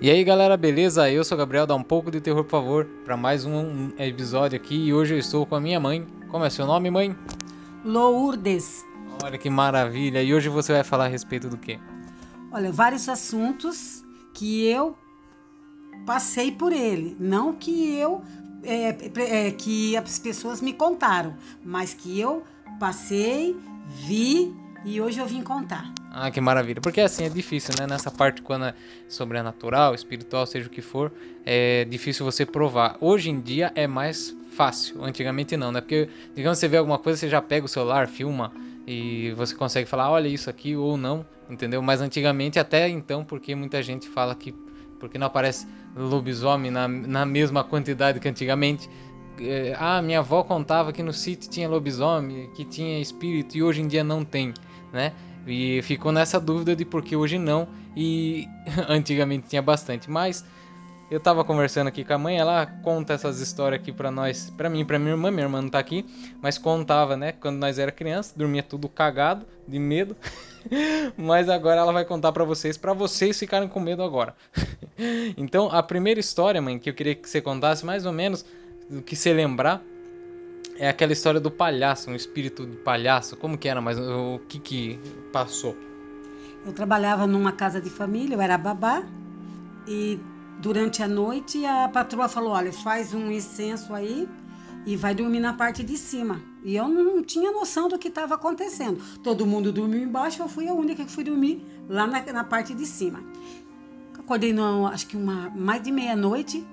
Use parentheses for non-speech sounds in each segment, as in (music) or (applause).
E aí galera, beleza? Eu sou o Gabriel, dá um pouco de terror por favor para mais um episódio aqui e hoje eu estou com a minha mãe. Como é seu nome, mãe? Lourdes. Olha que maravilha! E hoje você vai falar a respeito do quê? Olha, vários assuntos que eu passei por ele, não que eu é, é, que as pessoas me contaram, mas que eu passei, vi e hoje eu vim contar. Ah, que maravilha. Porque assim é difícil, né? Nessa parte quando é sobrenatural, espiritual, seja o que for, é difícil você provar. Hoje em dia é mais fácil. Antigamente não, né? Porque, digamos, você vê alguma coisa, você já pega o celular, filma e você consegue falar, olha isso aqui ou não, entendeu? Mas antigamente, até então, porque muita gente fala que porque não aparece lobisomem na, na mesma quantidade que antigamente. É, ah, minha avó contava que no sítio tinha lobisomem, que tinha espírito e hoje em dia não tem, né? E ficou nessa dúvida de por que hoje não e (laughs) antigamente tinha bastante. Mas eu tava conversando aqui com a mãe, ela conta essas histórias aqui para nós, para mim, para minha irmã, minha irmã não tá aqui, mas contava, né, quando nós era criança, dormia tudo cagado, de medo. (laughs) mas agora ela vai contar para vocês, para vocês ficarem com medo agora. (laughs) então, a primeira história, mãe, que eu queria que você contasse mais ou menos do que você lembrar, é aquela história do palhaço, um espírito de palhaço. Como que era, mas o que que passou? Eu trabalhava numa casa de família, eu era babá e durante a noite a patroa falou: "Olha, faz um incenso aí e vai dormir na parte de cima". E eu não tinha noção do que estava acontecendo. Todo mundo dormiu embaixo, eu fui a única que fui dormir lá na, na parte de cima. Acordei, no, acho que uma mais de meia-noite,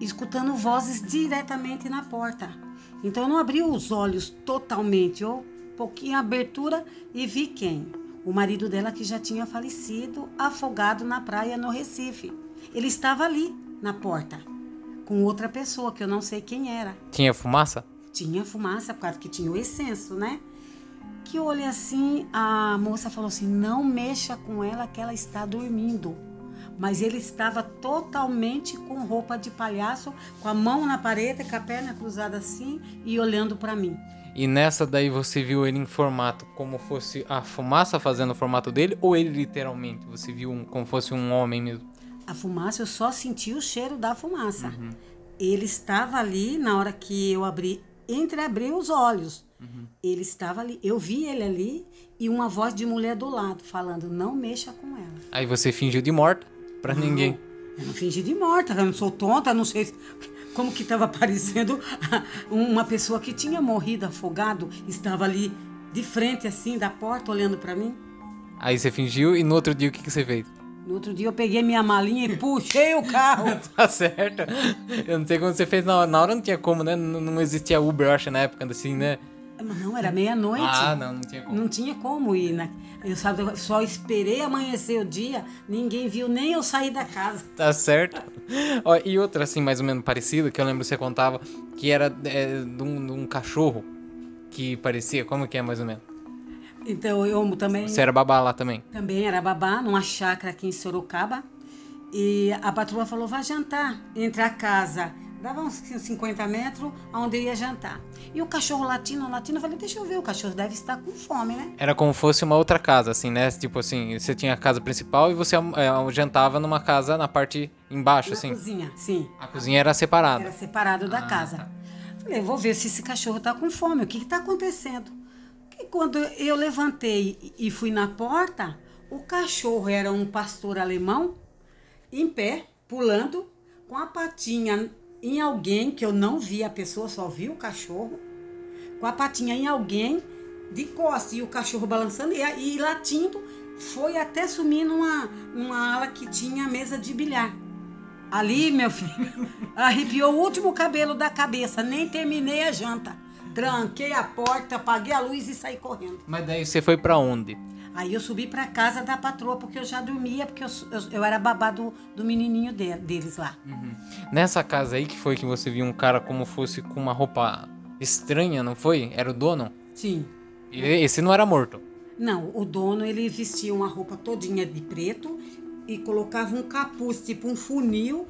escutando vozes diretamente na porta. Então eu não abri os olhos totalmente, eu pouquinho abertura e vi quem? O marido dela que já tinha falecido, afogado na praia no Recife. Ele estava ali na porta com outra pessoa que eu não sei quem era. Tinha fumaça? Tinha fumaça, por causa que tinha o excesso, né? Que eu olhei assim, a moça falou assim: "Não mexa com ela que ela está dormindo" mas ele estava totalmente com roupa de palhaço, com a mão na parede, com a perna cruzada assim e olhando para mim. E nessa daí você viu ele em formato como fosse a fumaça fazendo o formato dele ou ele literalmente você viu um, como fosse um homem mesmo? A fumaça eu só senti o cheiro da fumaça. Uhum. Ele estava ali na hora que eu abri, entreabri os olhos. Uhum. Ele estava ali, eu vi ele ali e uma voz de mulher do lado falando: "Não mexa com ela". Aí você fingiu de morta? Para ninguém. Eu não fingi de morta, eu não sou tonta, não sei como que estava aparecendo (laughs) uma pessoa que tinha morrido afogado, estava ali de frente assim da porta olhando para mim. Aí você fingiu e no outro dia o que, que você fez? No outro dia eu peguei minha malinha e puxei o carro. (laughs) tá certo. Eu não sei como você fez na hora. Na hora não tinha como, né? Não, não existia Uber, eu acho, na época, assim, né? Não, era meia-noite. Ah, não, não tinha como. Não tinha como ir, né? Eu sabe, só esperei amanhecer o dia, ninguém viu nem eu sair da casa. (laughs) Tá certo. Ó, e outra, assim, mais ou menos parecida, que eu lembro que você contava, que era é, de, um, de um cachorro que parecia, como que é mais ou menos? Então, eu também... Você era babá lá também? Também era babá, numa chácara aqui em Sorocaba. E a patroa falou, vai jantar entre a casa dava uns 50 metros, onde eu ia jantar. E o cachorro latino, latino, eu falei, deixa eu ver, o cachorro deve estar com fome, né? Era como fosse uma outra casa, assim, né? Tipo assim, você tinha a casa principal e você é, jantava numa casa na parte embaixo, na assim. Na cozinha, sim. A cozinha era separada. Era separado da ah, casa. Tá. Falei, vou ver se esse cachorro está com fome, o que está acontecendo? E quando eu levantei e fui na porta, o cachorro era um pastor alemão, em pé, pulando, com a patinha em alguém que eu não vi, a pessoa só viu o cachorro, com a patinha em alguém de costas e o cachorro balançando e, e latindo, foi até sumir numa, numa ala que tinha mesa de bilhar. Ali, meu filho, (laughs) arrepiou o último cabelo da cabeça, nem terminei a janta. Tranquei a porta, apaguei a luz e saí correndo. Mas daí você foi para onde? Aí eu subi para casa da patroa, porque eu já dormia, porque eu, eu, eu era babá do, do menininho de, deles lá. Uhum. Nessa casa aí que foi que você viu um cara como fosse com uma roupa estranha, não foi? Era o dono? Sim. E esse não era morto? Não, o dono ele vestia uma roupa todinha de preto e colocava um capuz, tipo um funil,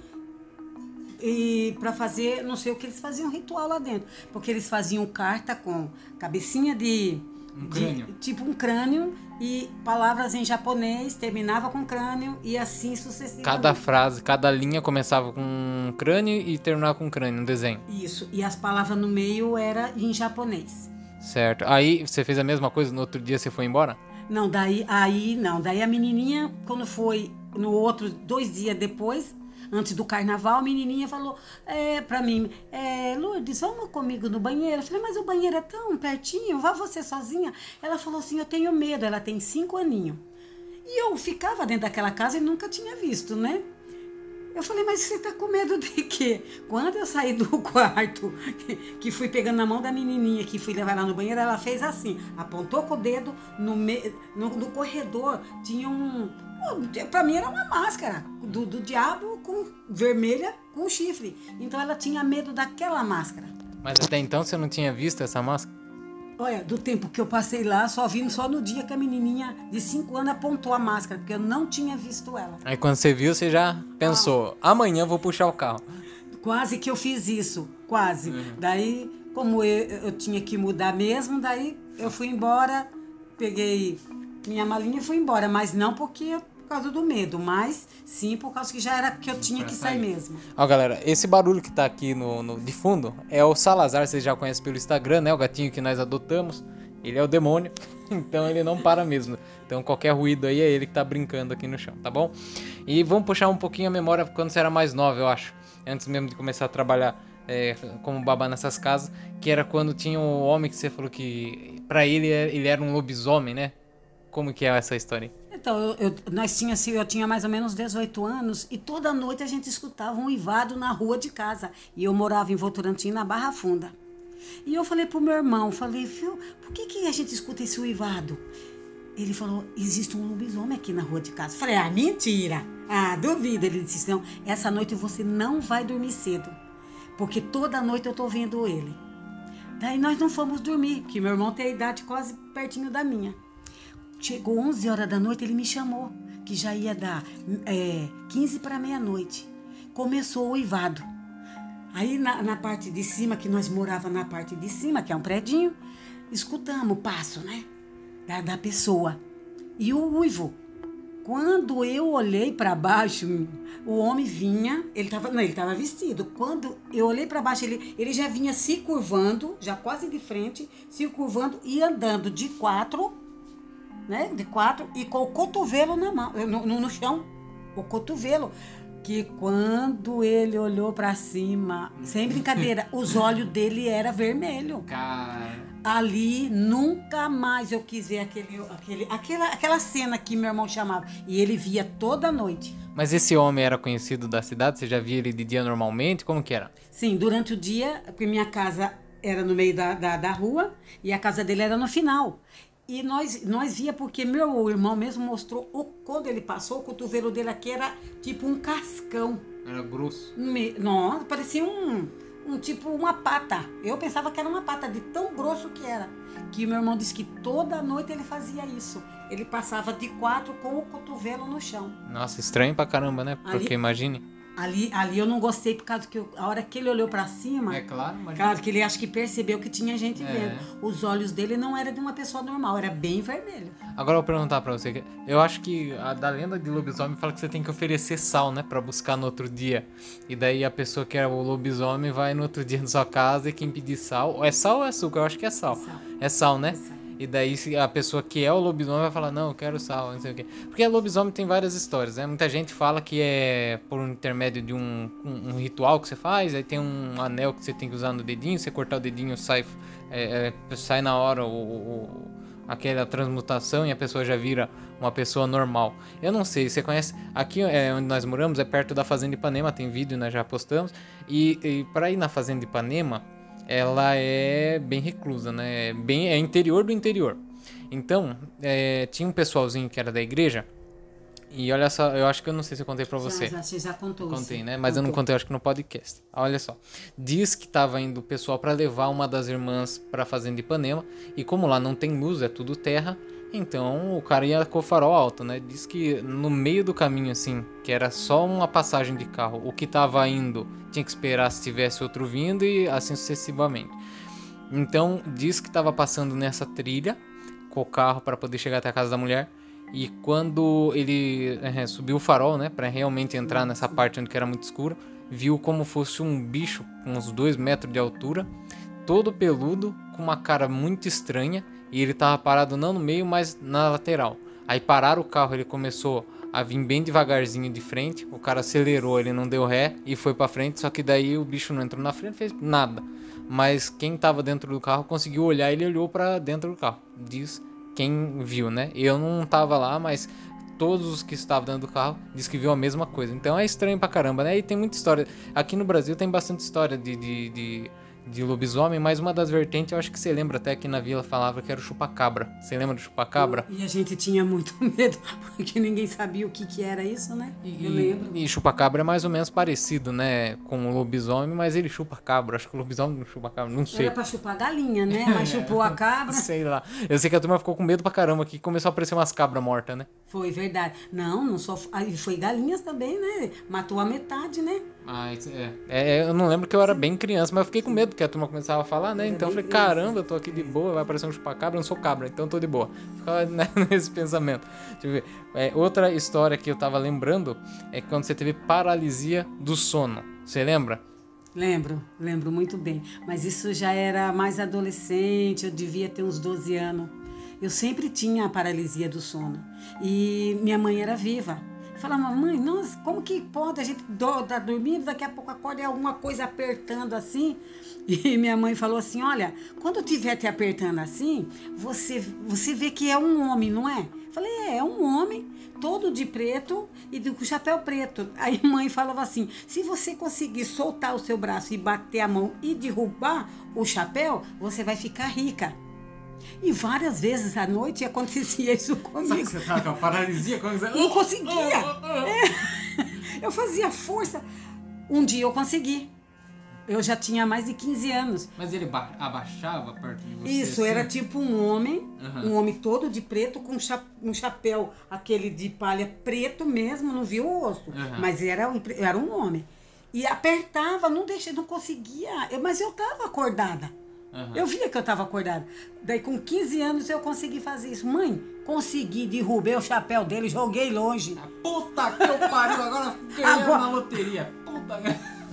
e para fazer, não sei o que eles faziam ritual lá dentro, porque eles faziam carta com cabecinha de Um de- tipo um crânio e palavras em japonês, terminava com crânio e assim sucessivamente. Cada frase, cada linha começava com crânio e terminava com crânio, um desenho. Isso, e as palavras no meio era em japonês. Certo. Aí você fez a mesma coisa, no outro dia você foi embora? Não, daí, aí não, daí a menininha, quando foi no outro, dois dias depois, antes do carnaval, a menininha falou é, pra mim, é, Lourdes, vamos comigo no banheiro? Eu falei, mas o banheiro é tão pertinho, vá você sozinha? Ela falou assim, eu tenho medo, ela tem cinco aninhos. E eu ficava dentro daquela casa e nunca tinha visto, né? Eu falei, mas você tá com medo de quê? Quando eu saí do (laughs) quarto, que fui pegando na mão da menininha, que fui levar ela no banheiro, ela fez assim, apontou com o dedo no, me, no, no corredor, tinha um... Pra mim era uma máscara do, do diabo com vermelha com chifre. Então ela tinha medo daquela máscara. Mas até então você não tinha visto essa máscara? Olha, do tempo que eu passei lá, só vimos só no dia que a menininha de 5 anos apontou a máscara, porque eu não tinha visto ela. Aí quando você viu, você já pensou, amanhã eu vou puxar o carro. Quase que eu fiz isso, quase. Daí, como eu, eu tinha que mudar mesmo, daí eu fui embora, peguei minha malinha e fui embora. Mas não porque por causa do medo, mas sim por causa que já era que eu tinha Pra que sair sair. mesmo. Ó, galera, esse barulho que tá aqui no, no- de fundo é o Salazar, vocês já conhecem pelo Instagram, né? O gatinho que nós adotamos. Ele é o demônio, (laughs) então ele não para mesmo. Então qualquer ruído aí é ele que tá brincando aqui no chão, tá bom? E vamos puxar um pouquinho a memória quando você era mais nova, eu acho. Antes mesmo de começar a trabalhar é, como babá nessas casas, que era quando tinha um homem que você falou que pra ele ele era um lobisomem, né? Como que é essa história? Então, eu, eu- nós tinha, assim, eu tinha mais ou menos 18 anos e toda noite a gente escutava um uivado na rua de casa. E eu morava em Votorantim, na Barra Funda. E eu falei pro meu irmão, falei, filho, por que, que a gente escuta esse uivado? Ele falou, existe um lobisomem aqui na rua de casa. Eu falei, ah, mentira. Ah, duvido. Ele disse, não, essa noite você não vai dormir cedo. Porque toda noite eu tô vendo ele. Daí nós não fomos dormir, que meu irmão tem a idade quase pertinho da minha. Chegou 11 horas da noite, ele me chamou, que já ia dar é, 15 para meia-noite. Começou o uivado. Aí na, na parte de cima, que nós morava na parte de cima, que é um predinho, escutamos o passo, né? Da, da pessoa. E o uivo. Quando eu olhei para baixo, o homem vinha, ele estava não, ele tava vestido. Quando eu olhei para baixo, ele, ele já vinha se curvando, já quase de frente, se curvando e andando de quatro, né? De quatro e com o cotovelo na mão, no, no, no chão, o cotovelo. Que quando ele olhou para cima, sem brincadeira, (laughs) os olhos dele era vermelho. Cara. Ali nunca mais eu quis ver aquele, aquele, aquela, aquela cena que meu irmão chamava. E ele via toda noite. Mas esse homem era conhecido da cidade? Você já via ele de dia normalmente? Como que era? Sim, durante o dia, porque minha casa era no meio da, da, da rua e a casa dele era no final. E nós, nós via porque meu irmão mesmo mostrou o, quando ele passou, o cotovelo dele aqui era tipo um cascão. Era grosso. Me- Nossa, parecia um, um tipo uma pata. Eu pensava que era uma pata, de tão grosso que era. Que meu irmão disse que toda noite ele fazia isso. Ele passava de quatro com o cotovelo no chão. Nossa, estranho pra caramba, né? Porque Ali- imagine. Ali, ali eu não gostei por causa que eu- a hora que ele olhou pra cima, É claro, imagina. claro que ele acho que percebeu que tinha gente É. vendo. Os olhos dele não eram de uma pessoa normal, era bem vermelho. Agora eu vou perguntar pra você. Eu acho que a da lenda de lobisomem fala que você tem que oferecer sal, né? Pra buscar no outro dia. E daí a pessoa que é o lobisomem vai no outro dia na sua casa e quem pedir sal. É sal ou é açúcar? Eu acho que é sal. Sal. É sal, né? É sal. E daí a pessoa que é o lobisomem vai falar, não, eu quero sal, não sei o quê. Porque lobisomem tem várias histórias, né? Muita gente fala que é por intermédio de um, um, um ritual que você faz, aí tem um anel que você tem que usar no dedinho, você cortar o dedinho, sai, é, é, sai na hora o- o- aquela transmutação e a pessoa já vira uma pessoa normal. Eu não sei, você conhece. Aqui é, onde nós moramos é perto da Fazenda Ipanema, tem vídeo, nós já postamos. E, e para ir na Fazenda Ipanema, ela é bem reclusa, né? É Bem, é interior do interior. Então, é, tinha um pessoalzinho que era da igreja. E olha só, eu acho que eu não sei se eu contei pra você. Já, já, você já contou Contei, isso. né? Mas eu não Contou. contei, acho que no podcast. Olha só. Diz que tava indo o pessoal pra levar uma das irmãs pra fazenda de Ipanema. E como lá não tem luz, é tudo terra. Então o cara ia com o farol alto, né? Diz que no meio do caminho, assim, que era só uma passagem de carro, o que tava indo tinha que esperar se tivesse outro vindo e assim sucessivamente. Então diz que tava passando nessa trilha com o carro para poder chegar até a casa da mulher. E quando ele é, subiu o farol, né, para realmente entrar nessa parte onde era muito escuro, viu como fosse um bicho com uns dois metros de altura, todo peludo, com uma cara muito estranha, e ele tava parado não no meio, mas na lateral. Aí pararam o carro, ele começou a vir bem devagarzinho de frente, o cara acelerou, ele não deu ré e foi para frente, só que daí o bicho não entrou na frente, fez nada. Mas quem tava dentro do carro conseguiu olhar, ele olhou para dentro do carro. Diz quem viu, né? Eu não tava lá, mas todos os que estavam dentro do carro diz que viu a mesma coisa. Então é estranho pra caramba, né? E tem muita história. Aqui no Brasil tem bastante história de, de, de de lobisomem, mas uma das vertentes, eu acho que você lembra até que na vila falava que era o chupacabra. Você lembra do chupacabra? E a gente tinha muito (laughs) medo, porque ninguém sabia o que, que era isso, né? E, eu lembro. E chupacabra é mais ou menos parecido, né, com o lobisomem, mas ele chupa cabra. Acho que o lobisomem não chupa cabra, não sei. Era pra chupar galinha, né? (laughs) Mas chupou a cabra. sei lá. Eu sei que a turma ficou com medo pra caramba que começou a aparecer umas cabras mortas, né? Foi verdade. Não, não só. Foi galinhas também, né? Matou a metade, né? Ah, isso é. é. Eu não lembro que eu era bem criança, mas eu fiquei com medo porque a turma começava a falar, né? Então eu falei, caramba, eu tô aqui de boa, vai aparecer um chupacabra, eu não sou cabra, então eu tô de boa. Ficava (laughs) né, nesse pensamento. Deixa eu ver. É, outra história que eu tava lembrando é quando você teve paralisia do sono. Você lembra? Lembro, lembro muito bem. Mas isso já era mais adolescente, eu devia ter uns 12 anos. Eu sempre tinha a paralisia do sono. E minha mãe era viva. Eu falava, mãe, nossa, como que pode a gente tá dormindo, daqui a pouco acorda e alguma coisa apertando assim? (laughs) E minha mãe falou assim: olha, quando tiver te apertando assim, você, você vê que é um homem, não é? Falei, é, é um homem, todo de preto e com chapéu preto. Aí mãe falava assim: se você conseguir soltar o seu braço e bater a mão e derrubar o chapéu, você vai ficar rica. E várias vezes à noite acontecia isso (laughs) comigo. Você tava com a paralisia? Quando você... Não conseguia. Oh, oh, oh. É. Eu fazia força. Um dia eu consegui. Eu já tinha mais de 15 anos. Mas ele abaixava perto de você? Isso, assim? era tipo um homem, uhum. um homem todo de preto com um chapéu, aquele de palha preto mesmo, não viu o rosto. Uhum. Mas era um, era um homem. E apertava, não deixei, não conseguia. Eu, mas eu tava acordada. Uhum. Eu via que eu estava acordada. Daí, com 15 anos, eu consegui fazer isso. Mãe, consegui, derrubei o chapéu dele, joguei longe. Ah, puta que eu pariu, agora ganhei agora... na loteria. Puta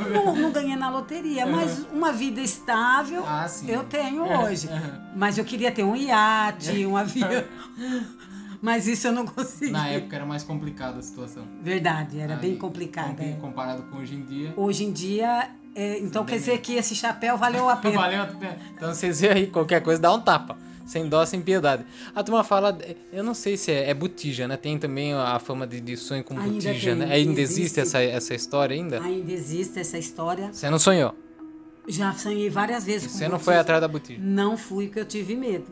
não, não ganhei na loteria, uhum. mas uma vida estável ah, eu tenho é, hoje. Uhum. Mas eu queria ter um iate, um avião. (laughs) Mas isso eu não consegui. Na época era mais complicada a situação. Verdade, era Aí, bem complicada. É. Comparado com hoje em dia. Hoje em dia é, então quer dizer que esse chapéu valeu a (laughs) pena. valeu a pena. Então vocês aí, qualquer coisa dá um tapa. Sem dó, sem piedade. A turma fala, eu não sei se é, é botija, né? Tem também a fama de, de sonho com ainda botija, tem, né? Ainda existe, existe essa, essa história ainda? Ainda existe essa história. Você não sonhou? Já sonhei várias vezes e com Você não foi atrás da botija? Não fui, porque eu tive medo.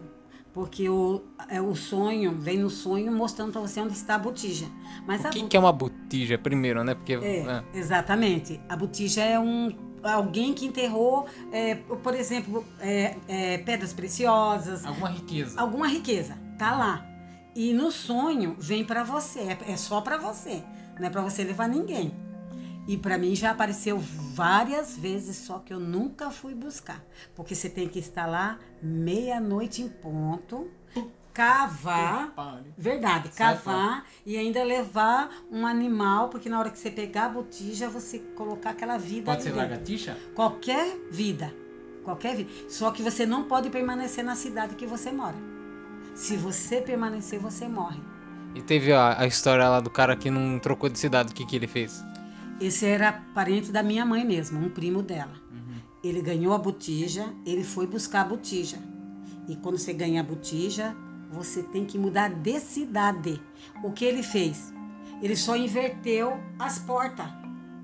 Porque o, é, o sonho, vem no sonho mostrando para você onde está a botija. Mas o que, que é uma botija, primeiro, né? Porque, é, é. Exatamente. A botija é um alguém que enterrou, é, por exemplo, é, é, pedras preciosas. Alguma riqueza. Alguma riqueza. Tá lá. E no sonho vem para você. É, é só para você. Não é para você levar ninguém. E para mim já apareceu várias vezes, só que eu nunca fui buscar. Porque você tem que estar lá meia-noite em ponto cavar, verdade, cavar e ainda levar um animal, porque na hora que você pegar a botija, você colocar aquela vida Pode ser lagartixa? Qualquer vida, qualquer vida. Só que você não pode permanecer na cidade que você mora. Se você permanecer, você morre. E teve a, a história lá do cara que não trocou de cidade, o que, que ele fez? Esse era parente da minha mãe mesmo, um primo dela. Uhum. Ele ganhou a botija, ele foi buscar a botija. E quando você ganha a botija, você tem que mudar de cidade. O que ele fez? Ele só inverteu as portas.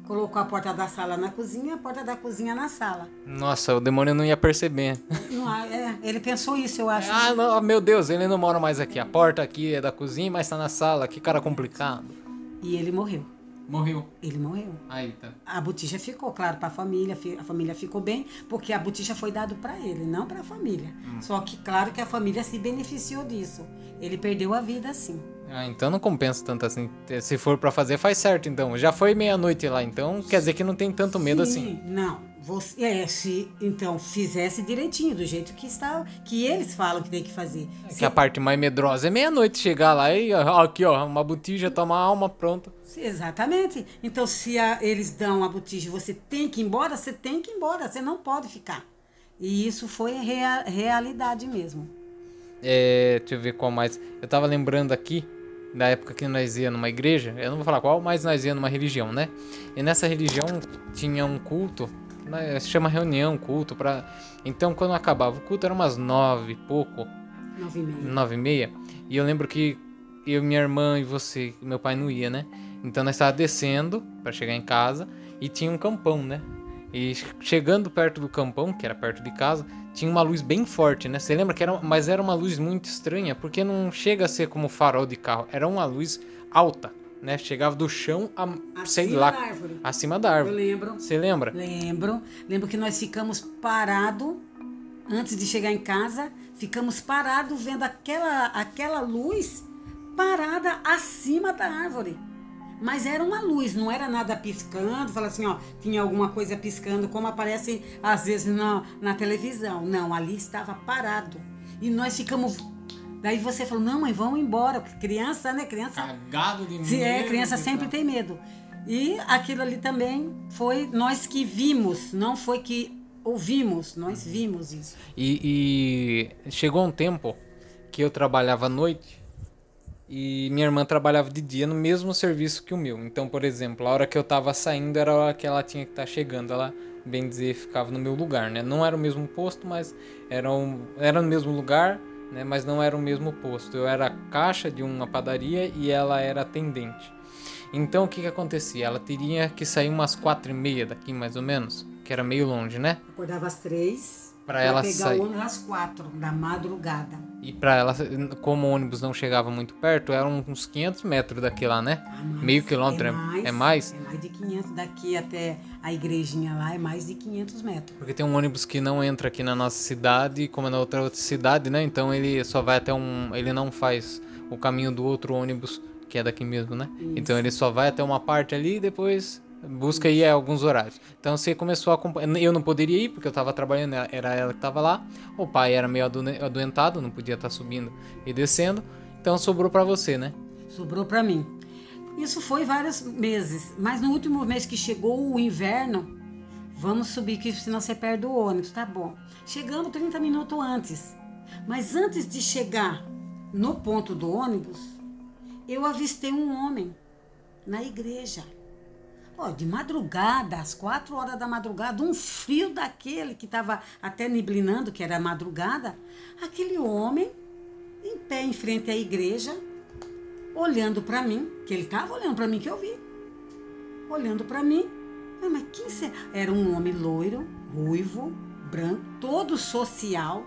Colocou a porta da sala na cozinha, a porta da cozinha na sala. Nossa, o demônio não ia perceber. Não, é, ele pensou isso, eu acho. Ah, não, meu Deus, ele não mora mais aqui. A porta aqui é da cozinha, mas tá na sala. Que cara complicado. E ele morreu. Morreu. Ele morreu. Aí tá. A botija ficou, claro, para a família. A família ficou bem, porque a botija foi dado para ele, não para a família. Hum. Só que, claro, que a família se beneficiou disso. Ele perdeu a vida assim. Ah, então não compensa tanto assim. Se for para fazer, faz certo então. Já foi meia-noite lá, então quer dizer que não tem tanto medo Sim, assim. Não, Você, é, se então fizesse direitinho, do jeito que está, que eles falam que tem que fazer. É Se- que a parte mais medrosa é meia-noite chegar lá e ó, aqui, ó, uma botija, tomar alma pronta. Exatamente. Então, se a- eles dão a botija você tem que ir embora, você tem que ir embora, você não pode ficar. E isso foi rea- realidade mesmo. É, deixa eu ver qual mais. Eu tava lembrando aqui da época que nós ia numa igreja, eu não vou falar qual, mas nós ia numa religião, né? E nessa religião tinha um culto, né, se chama reunião, culto, pra... Então quando acabava o culto era umas nove e pouco, Nove e meia. nove e meia, e eu lembro que eu, minha irmã e você, meu pai não ia, né? Então nós estávamos descendo pra chegar em casa e tinha um campão, né? E chegando perto do campão, que era perto de casa, tinha uma luz bem forte, né? Você lembra que era, mas era uma luz muito estranha, porque não chega a ser como farol de carro, era uma luz alta, né? Chegava do chão a, sei Acima lá, da árvore. acima da Eu árvore. lembro. Você lembra? Lembro. Lembro que nós ficamos parados antes de chegar em casa, ficamos parados vendo aquela, aquela luz parada acima da árvore. Mas era uma luz, não era nada piscando, fala assim, ó, tinha alguma coisa piscando, como aparece às vezes na, na televisão. Não, ali estava parado. E nós ficamos. Daí você falou, não, mãe, vamos embora. porque Criança, né? Criança Cagado de se é, criança sempre tem medo. E aquilo ali também foi nós que vimos, não foi que ouvimos, nós vimos isso. E, e chegou um tempo que eu trabalhava à noite e minha irmã trabalhava de dia no mesmo serviço que o meu. Então, por exemplo, a hora que eu tava saindo era a hora que ela tinha que estar chegando. Ela, bem dizer, ficava no meu lugar, né? Não era o mesmo posto, mas era, um, era no mesmo lugar, né? Mas não era o mesmo posto. Eu era caixa de uma padaria e ela era atendente. Então, o que que acontecia? Ela teria que sair umas quatro e meia daqui, mais ou menos, que era meio longe, né? Acordava às três. Pra ela pegar sair. o ônibus às quatro da madrugada. E pra ela, como o ônibus não chegava muito perto, eram uns 500 metros daqui lá, né? Ah, mais. Meio quilômetro é- é mais? É mais de 500 daqui até a igrejinha lá, é mais de 500 metros. Porque tem um ônibus que não entra aqui na nossa cidade, como é na outra, outra cidade, né? Então ele só vai até um. Ele não faz o caminho do outro ônibus, que é daqui mesmo, né? Então ele só vai até uma parte ali e depois busca ir a alguns horários. Então você começou a acompanhar. Eu não poderia ir porque eu tava trabalhando, era ela que tava lá. O pai era meio adoentado, não podia estar subindo e descendo. Então sobrou pra você, né? Sobrou para mim. Isso foi vários meses, mas no último mês que chegou o inverno, vamos subir que senão você perde o ônibus, tá bom. Chegamos 30 minutos antes. Mas antes de chegar no ponto do ônibus, eu avistei um homem na igreja. Ó, de madrugada, às quatro horas da madrugada, um frio daquele que estava até niblinando, que era madrugada, aquele homem em pé em frente à igreja, olhando para mim, que ele estava olhando para mim que eu vi. Olhando para mim. Falei, Mas quem será? Era um homem loiro, ruivo, branco, todo social,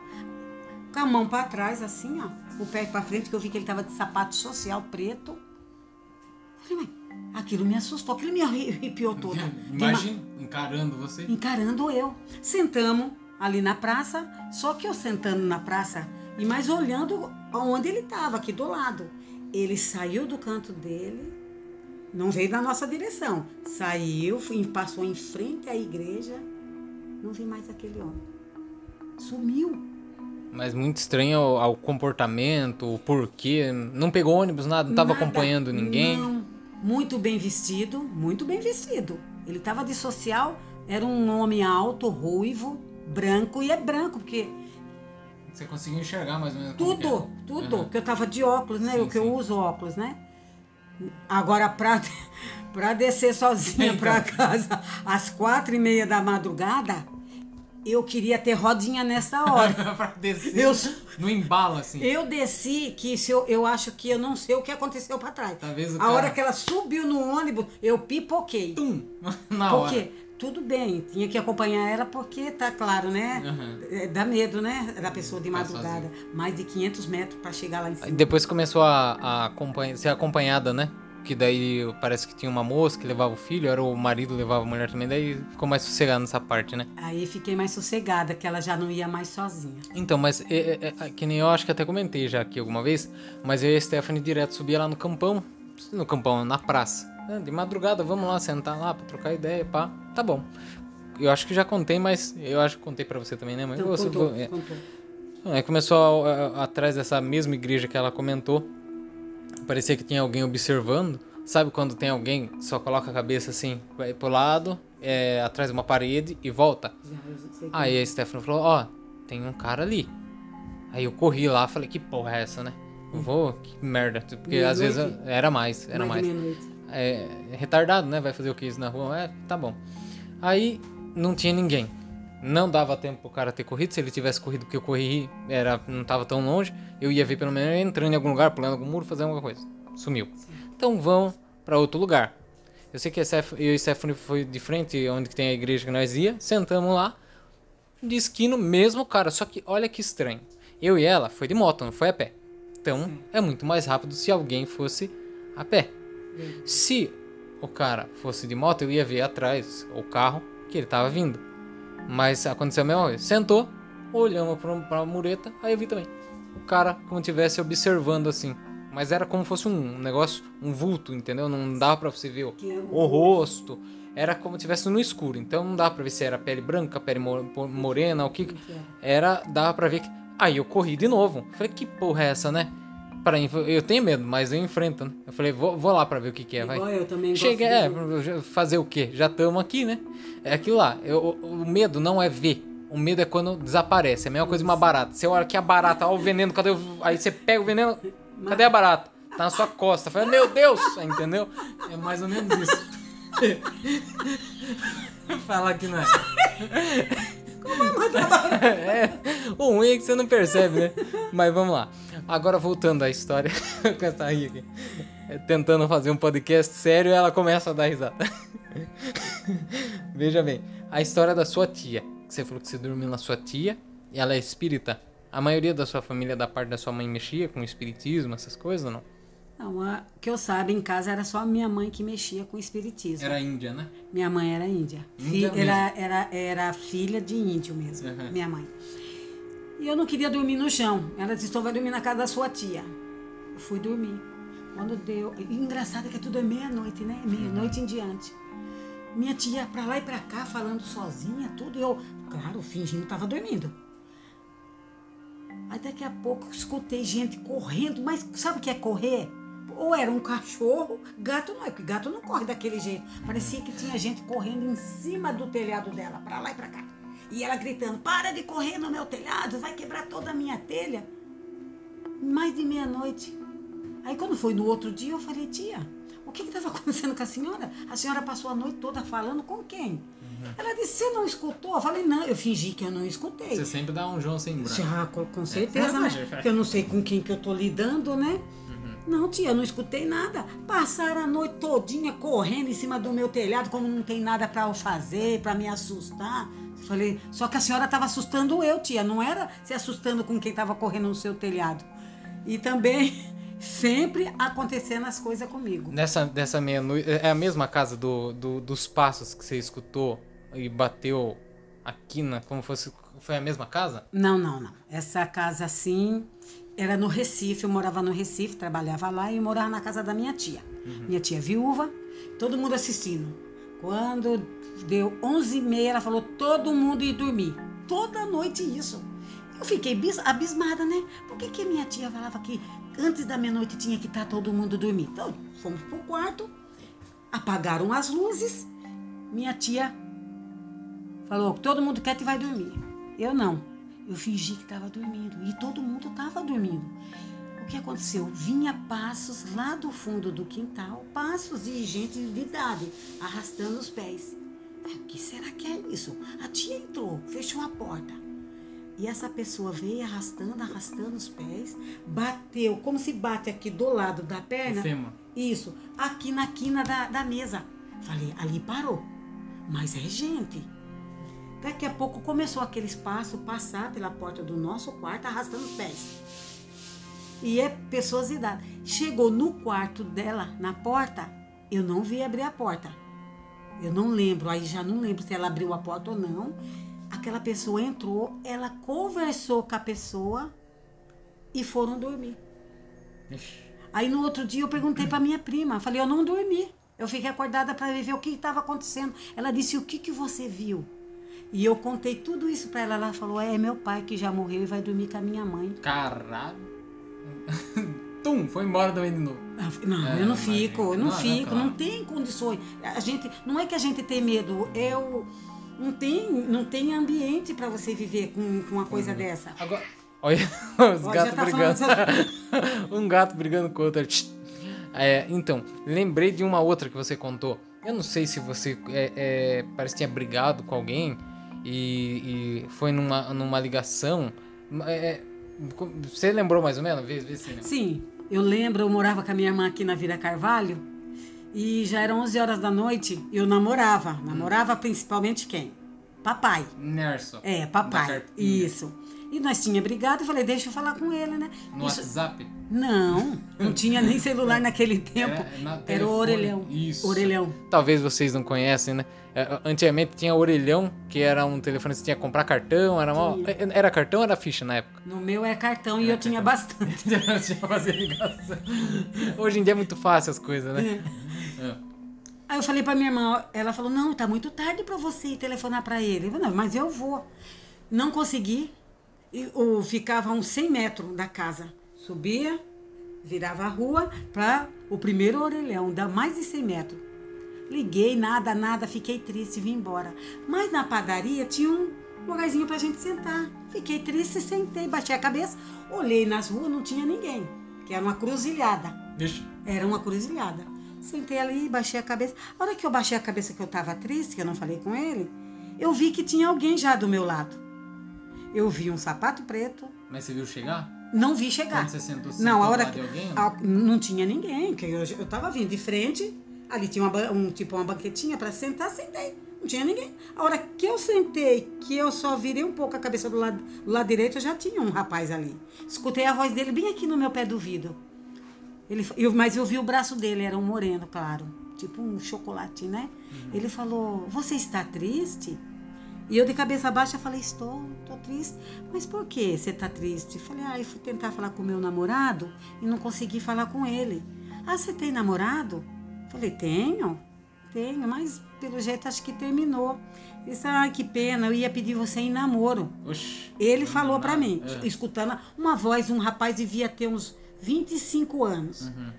com a mão para trás assim, ó, o pé para frente, que eu vi que ele estava de sapato social preto. Falei, aquilo me assustou, aquilo me arrepiou toda. De ma- encarando você. encarando eu. Sentamos ali na praça, só que eu sentando na praça e mais olhando onde ele estava, aqui do lado. Ele saiu do canto dele, não veio na nossa direção. Saiu, passou em frente à igreja, não vi mais aquele homem. Sumiu. Mas muito estranho o, o comportamento, o porquê. Não pegou ônibus, nada, não tava Nada. acompanhando ninguém. Não. Muito bem vestido, muito bem vestido. Ele estava de social, era um homem alto, ruivo, branco, e é branco, porque Você conseguiu enxergar mais ou menos Tudo, tudo. Aham. Que eu tava de óculos, né? Sim, o que eu sim. uso óculos, né? Agora, pra, (laughs) pra descer sozinha Então. pra casa às quatro e meia da madrugada, eu queria ter rodinha nessa hora. (laughs) pra descer. Eu, No embalo, assim. eu desci, que se eu, eu acho que eu não sei o que aconteceu pra trás. Talvez o A cara- hora que ela subiu no ônibus, eu pipoquei. Tum! (laughs) Na hora. Tudo bem, tinha que acompanhar ela porque, tá claro, né? É, Dá medo, né? Da pessoa de Tá madrugada. Mais de 500 metros pra chegar lá em cima. Depois começou a, a acompanha- ser acompanhada, né? Que daí parece que tinha uma moça que levava o filho, era o marido levava a mulher também, daí ficou mais sossegado nessa parte, né? Aí fiquei mais sossegada, que ela já não ia mais sozinha. Então, mas é, é, é, que nem eu acho que até comentei já aqui alguma vez, mas eu e a Stephanie direto subia lá no campão, no campão, na praça. né, De madrugada, vamos lá sentar lá pra trocar ideia, pá. Tá bom. eu acho que já contei, mas eu acho que contei pra você também, né, mãe? Então, Você- contou, é, contou. Aí começou a- a- atrás dessa mesma igreja que ela comentou. Parecia que tinha alguém observando. Sabe quando tem alguém só coloca a cabeça assim, vai pro lado, é, atrás de uma parede e volta? Aí a Stephanie falou, ó, tem um cara ali. Aí eu corri lá, falei, que porra é essa, né? Eu vou, que merda. Porque às vezes Meia-noite? era mais, era mais. meia-noite. É, retardado, né? Vai fazer o que isso na rua? É, tá bom. Aí não tinha ninguém. Não dava tempo pro cara ter corrido. Se ele tivesse corrido porque eu corri, era, não tava tão longe. Eu ia ver pelo menos entrando em algum lugar, pulando algum muro, fazendo alguma coisa. Sumiu. Então vão pra outro lugar. Eu sei que eu e Stephanie foi de frente, onde tem a igreja que nós ia. Sentamos lá. De esquino, mesmo cara. Só que olha que estranho. Eu e ela foi de moto, não foi a pé. Então é muito mais rápido se alguém fosse a pé. Se o cara fosse de moto, eu ia ver atrás o carro que ele tava vindo. Mas aconteceu a mesma coisa. Sentou, olhamos pra, pra mureta, aí eu vi também. O cara como tivesse observando assim. Mas era como fosse um negócio, um vulto, entendeu? Não dava pra você ver o, é rosto. Era como se tivesse no escuro. Então não dava pra ver se era pele branca, pele mo- morena, o que. que era? Era, dava pra ver que. Aí eu corri de novo. Falei, que porra é essa, né? Para eu tenho medo, mas eu enfrento, né? Eu falei, vou, vou lá pra ver o que, que é, vai. Igual eu também Chega, é, de- fazer o quê? Já estamos aqui, né? É aquilo lá. Eu- o, medo não é ver. O medo é quando desaparece. É a mesma coisa de uma barata. Você olha que a barata, ó, o veneno, cadê o. Aí você pega o veneno, cadê a barata? Tá na sua costa. Fala, meu Deus! (laughs) Entendeu? É mais ou menos isso. (laughs) Falar que não é. (laughs) é. O ruim é que você não percebe, né? Mas vamos lá. Agora voltando à história. (laughs) com essa aqui. É, Tentando fazer um podcast sério, ela começa a dar risada. Veja bem, a história da sua tia. Você falou que você dormiu na sua tia e ela é espírita. A maioria da sua família, da parte da sua mãe, mexia com espiritismo, essas coisas não? Não, a, que eu saiba, em casa era só a minha mãe que mexia com espiritismo. Era índia, né? Minha mãe era índia. Índia Fi- era, era, era filha de índio mesmo, Uhum. minha mãe. E eu não queria dormir no chão. Ela disse, então vai dormir na casa da sua tia. Eu fui dormir. Quando deu... E engraçado é que tudo é meia-noite, né? Meia-noite em diante. Minha tia pra lá e pra cá, falando sozinha, tudo. E eu, claro, fingindo que tava dormindo. Aí daqui a pouco eu escutei gente correndo, mas sabe o que é correr? Ou era um cachorro, gato não é, porque gato não corre daquele jeito. Parecia que tinha gente correndo em cima do telhado dela, pra lá e pra cá. E ela gritando: Para de correr no meu telhado, vai quebrar toda a minha telha. Mais de meia-noite. Aí quando foi no outro dia, eu falei: Tia, o que estava (laughs) acontecendo com a senhora? A senhora passou a noite toda falando com quem? Ela disse: Você não escutou? Eu falei: Não, eu fingi que eu não escutei. Você sempre dá um João sem branco. Já, com, com certeza, (laughs) né? Porque eu não sei com quem que eu tô lidando, né? Não, tia, eu não escutei nada. Passaram a noite todinha correndo em cima do meu telhado, como não tem nada pra eu fazer, pra me assustar. Falei, só que a senhora tava assustando eu, tia, não era se assustando com quem tava correndo no seu telhado. E também (laughs) sempre acontecendo as coisas comigo. Nessa, dessa meia-noite, é a mesma casa do, do- dos passos que você escutou e bateu aqui na. Como fosse. Foi a mesma casa? Não, não, não. Essa casa assim era no Recife. Eu morava no Recife, trabalhava lá e morava na casa da minha tia. Minha tia viúva, todo mundo assistindo. Quando deu 11h30, ela falou todo mundo ir dormir. Toda noite isso. Eu fiquei bis- abismada, né? Por que, que minha tia falava que antes da meia-noite tinha que estar todo mundo dormir? Então, fomos pro quarto, apagaram as luzes. Minha tia Falou, todo mundo quer e vai dormir. Eu não. Eu fingi que estava dormindo. E todo mundo estava dormindo. O que aconteceu? Vinha passos lá do fundo do quintal, passos de gente de idade, arrastando os pés. O que será que é isso? A tia entrou, fechou a porta. E essa pessoa veio arrastando, arrastando os pés, bateu, como se bate aqui do lado da perna. Isso, aqui na quina da, da mesa. Falei, ali parou. Mas é gente. Daqui a pouco começou aquele espaço passar pela porta do nosso quarto arrastando os pés. E é pessoas de idade. Chegou no quarto dela, na porta, eu não vi abrir a porta. Eu não lembro, aí já não lembro se ela abriu a porta ou não. Aquela pessoa entrou, ela conversou com a pessoa e foram dormir. Ixi. Aí no outro dia eu perguntei para minha prima, falei, eu não dormi. Eu fiquei acordada para ver o que estava acontecendo. Ela disse, o que, que você viu? E eu contei tudo isso pra ela. Ela falou: é meu pai que já morreu e vai dormir com a minha mãe. Caralho. (laughs) Tum, foi embora também de novo. Não, É, eu não fico, eu não, não, é fico, claro. não tem condições. A gente, não é que a gente tem medo, eu não tem, não tem ambiente pra você viver com, com uma coisa dessa. Agora. Olha (laughs) os Ó, gatos tá brigando. falando (laughs) um gato brigando com o outro. É, então, lembrei de uma outra que você contou. Eu não sei se você é, é, parece que tinha brigado com alguém e, e foi numa, numa ligação. É, você lembrou mais ou menos? Vê, vê se. Sim, eu lembro, eu morava com a minha irmã aqui na Vila Carvalho e já eram 11 horas da noite, eu namorava. Namorava principalmente quem? Papai. Nerso. É, papai. Isso. E nós tinha brigado, eu falei, deixa eu falar com ele, né? No Isso- WhatsApp? Não, não tinha nem celular naquele (laughs) tempo. Era Era o orelhão. Isso. Orelhão. Talvez vocês não conhecem, né? É, Antigamente tinha orelhão, que era um telefone que você tinha que comprar cartão, era mó- Tinha. Era cartão ou era ficha na época? No meu era cartão e eu tinha bastante. (laughs) Tinha fazer ligação. Hoje em dia é muito fácil as coisas, né? É. Aí eu falei pra minha irmã, ela falou, não, tá muito tarde pra você ir telefonar pra ele. Eu falei, não, mas eu vou. Não consegui. E, ou ficava a uns 100 metros da casa. Subia, virava a rua para o primeiro orelhão, dá mais de 100 metros. Liguei, nada, nada, fiquei triste e vim embora. Mas na padaria tinha um lugarzinho pra gente sentar. Fiquei triste, sentei, baixei a cabeça, olhei nas ruas, não tinha ninguém. Que era uma cruzilhada. Vixe. Era uma cruzilhada. Sentei ali, baixei a cabeça. A hora que eu baixei a cabeça que eu tava triste, que eu não falei com ele, eu vi que tinha alguém já do meu lado. Eu vi um sapato preto, Mas você viu chegar? não vi chegar. Quando você sentou, você não, a hora que alguém, a- não tinha ninguém, que eu, eu tava vindo de frente, ali tinha uma, um tipo uma banquetinha para sentar, sentei. Não tinha ninguém. A hora que eu sentei, que eu só virei um pouco a cabeça do lado, do lado direito, já tinha um rapaz ali. Escutei a voz dele bem aqui no meu pé do vidro. Ele, eu, mas eu vi o braço dele, era um moreno, claro. Tipo um chocolate, né? Ele falou: Você está triste? E eu de cabeça baixa falei: Estou, estou triste. Mas por que você está triste? Falei: Ah, eu fui tentar falar com o meu namorado e não consegui falar com ele. Ah, você tem namorado? Falei: Tenho, tenho, mas pelo jeito acho que terminou. Ele disse: Ah, que pena, eu ia pedir você em namoro. Oxi. Ele falou pra mim, É. escutando uma voz, um rapaz devia ter uns 25 anos. Uhum.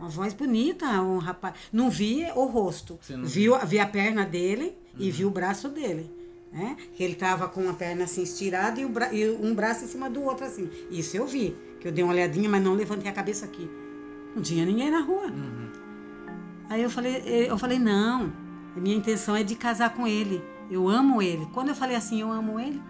Uma voz bonita, um rapaz. Não vi o rosto. Não Viu, vi a perna dele Uhum. e vi o braço dele. Né? Que ele tava com a perna assim estirada e, bra- e um braço em cima do outro assim. Isso eu vi. Que eu dei uma olhadinha, mas não levantei a cabeça aqui. Não tinha ninguém na rua. Uhum. Aí eu falei, eu falei, não, a minha intenção é de casar com ele. Eu amo ele. Quando eu falei assim, eu amo ele,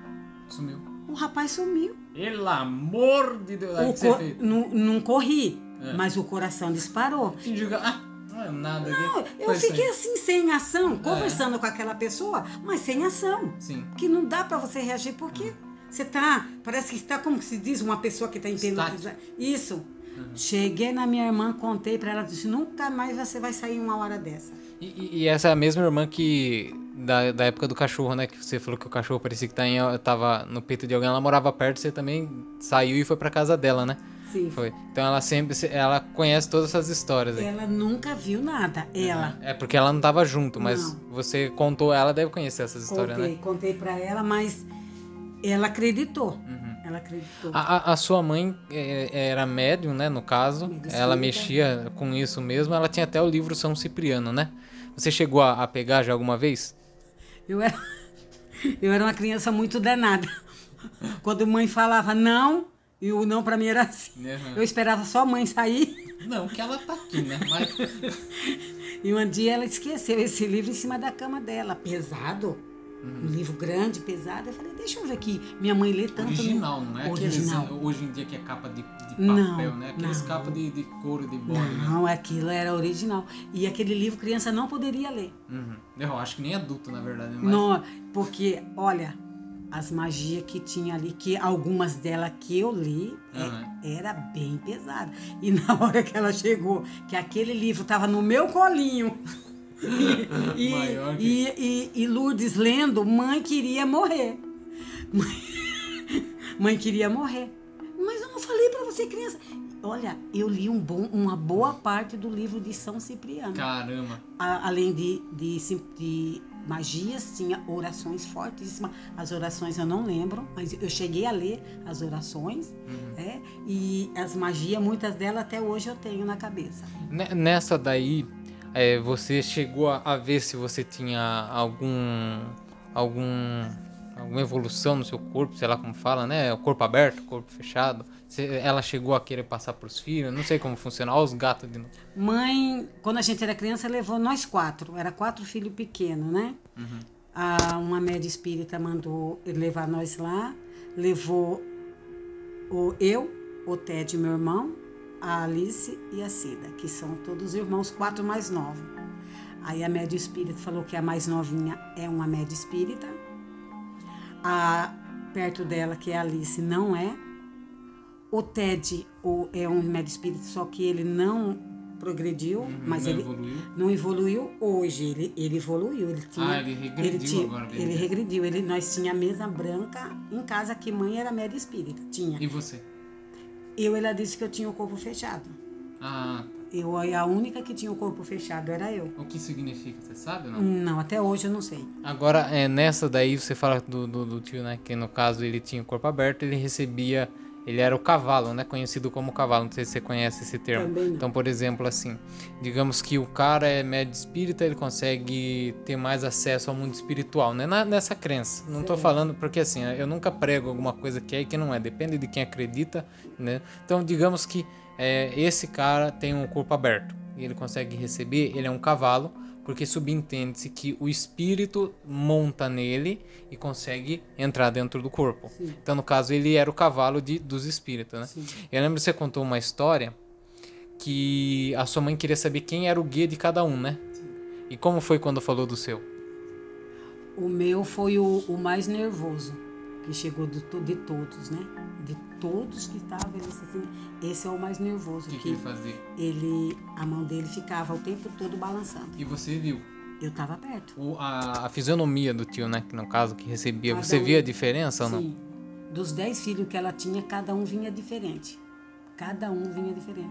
Sumiu. o rapaz sumiu. Pelo amor de Deus. O que você fez? não, não corri, É. mas o coração disparou. Fingiu que- Ah, não é nada. Não, eu fiquei assim, sem ação, É. conversando com aquela pessoa, mas sem ação. Sim. Que não dá pra você reagir, porque você tá, parece que está, como se diz, uma pessoa que tá Estático. entendendo. Isso. Uhum. Cheguei na minha irmã, contei pra ela, disse, nunca mais você vai sair uma hora dessa. E, e- essa é a mesma irmã que. Da, da época do cachorro, né? Que você falou que o cachorro parecia que tá em, tava no peito de alguém, ela morava perto, você também saiu e foi pra casa dela, né? Sim. Foi. Então ela sempre. Ela conhece todas essas histórias aí. Ela nunca viu nada, ela. É porque ela não tava junto, mas Não. você contou, ela deve conhecer essas histórias, Contei, né? contei pra ela, mas ela acreditou. Uhum. Ela acreditou. A, a- sua mãe é, era médium, né? No caso, ela mexia com isso mesmo. Ela tinha até o livro São Cipriano, né? Você chegou a, a pegar já alguma vez? Eu era, (laughs) eu era uma criança muito danada. Quando mãe falava não, e o não pra mim era assim. Uhum. Eu esperava só a mãe sair. Não, que ela tá aqui, né? Mas... (laughs) E um dia ela esqueceu esse livro em cima da cama dela, pesado. Uhum. Um livro grande, pesado. Eu falei, deixa eu ver aqui. Minha mãe lê tanto. no- Original, não é Original. aqueles hoje em dia que é capa de, de papel, Não, né? Aqueles não. capas de, de couro, de bode, né? Não, aquilo era original. E aquele livro criança não poderia ler. Uhum. Eu acho que nem adulto, na verdade. Mas... Não, porque, olha, as magias que tinha ali, que algumas delas que eu li, é- Aham. era bem pesada. E (laughs) na hora que ela chegou, que aquele livro estava no meu colinho. (laughs) E, e, e, e- Lourdes lendo, mãe queria morrer. Mãe, (laughs) mãe queria morrer. Mas eu não falei pra você, criança. Olha, eu li um bom, uma boa parte do livro de São Cipriano. Caramba. A- além de, de, sim- de, magias, tinha orações fortíssimas. As orações eu não lembro, mas eu cheguei a ler as orações, Uhum. né? E as magias, muitas delas até hoje eu tenho na cabeça. Ne- Nessa daí, é, você chegou a, a ver se você tinha algum, algum, alguma evolução no seu corpo, sei lá como fala, né? O corpo aberto, corpo fechado. Ela chegou a querer passar pros filhos, não sei como funciona. Olha os gatos de novo. Mãe, quando a gente era criança, levou nós quatro. Era quatro filhos pequenos, né? A, uma média espírita mandou levar nós lá. Levou o, eu, o Ted, meu irmão, a Alice e a Cida, que são todos irmãos, quatro mais novos. Aí a média espírita falou que a mais novinha é uma média espírita. A perto dela, que é a Alice, não é. O Ted o, é um médio espírita, só que ele não progrediu, mas não ele evoluiu. não evoluiu hoje. Ele, ele evoluiu. Ele tinha, Ah, ele regrediu tinha- agora, Ele regrediu. Ele, nós tinha mesa branca em casa que mãe era média espírita. Tinha. E você? Eu, ela disse que eu tinha o corpo fechado. Ah, Eu, a única que tinha o corpo fechado era eu. o que significa? Você sabe ou não? Não, até hoje eu não sei. Agora, é, nessa daí, você fala do, do, do tio, né? Que no caso ele tinha o corpo aberto, ele recebia. Ele era o cavalo, né? Conhecido como cavalo. Não sei se você conhece esse termo. Também não. Então, por exemplo, assim, digamos que o cara é médio espírita, ele consegue ter mais acesso ao mundo espiritual, né? Na- nessa crença. Não tô Sim. falando porque assim, eu nunca prego alguma coisa que é e que não é. Depende de quem acredita, né? Então, digamos que é, esse cara tem um corpo aberto e ele consegue receber, ele é um cavalo, porque subentende-se que o espírito monta nele e consegue entrar dentro do corpo. Sim. Então, no caso, ele era o cavalo de, dos espíritos, né? Sim. Eu lembro que você contou uma história que a sua mãe queria saber quem era o guia de cada um, né? E como foi quando falou do seu? O meu foi o, o mais nervoso, que chegou de, de todos, né? De todos que estavam, ele disse assim, esse é o mais nervoso, que, fazia? ele, a mão dele ficava o tempo todo balançando. E você viu Eu estava perto. o, a, a fisionomia do tio, né? Que no caso que recebia. Cada você um- via a diferença ou não? Sim. Dos dez filhos que ela tinha, cada um vinha diferente. Cada um vinha diferente.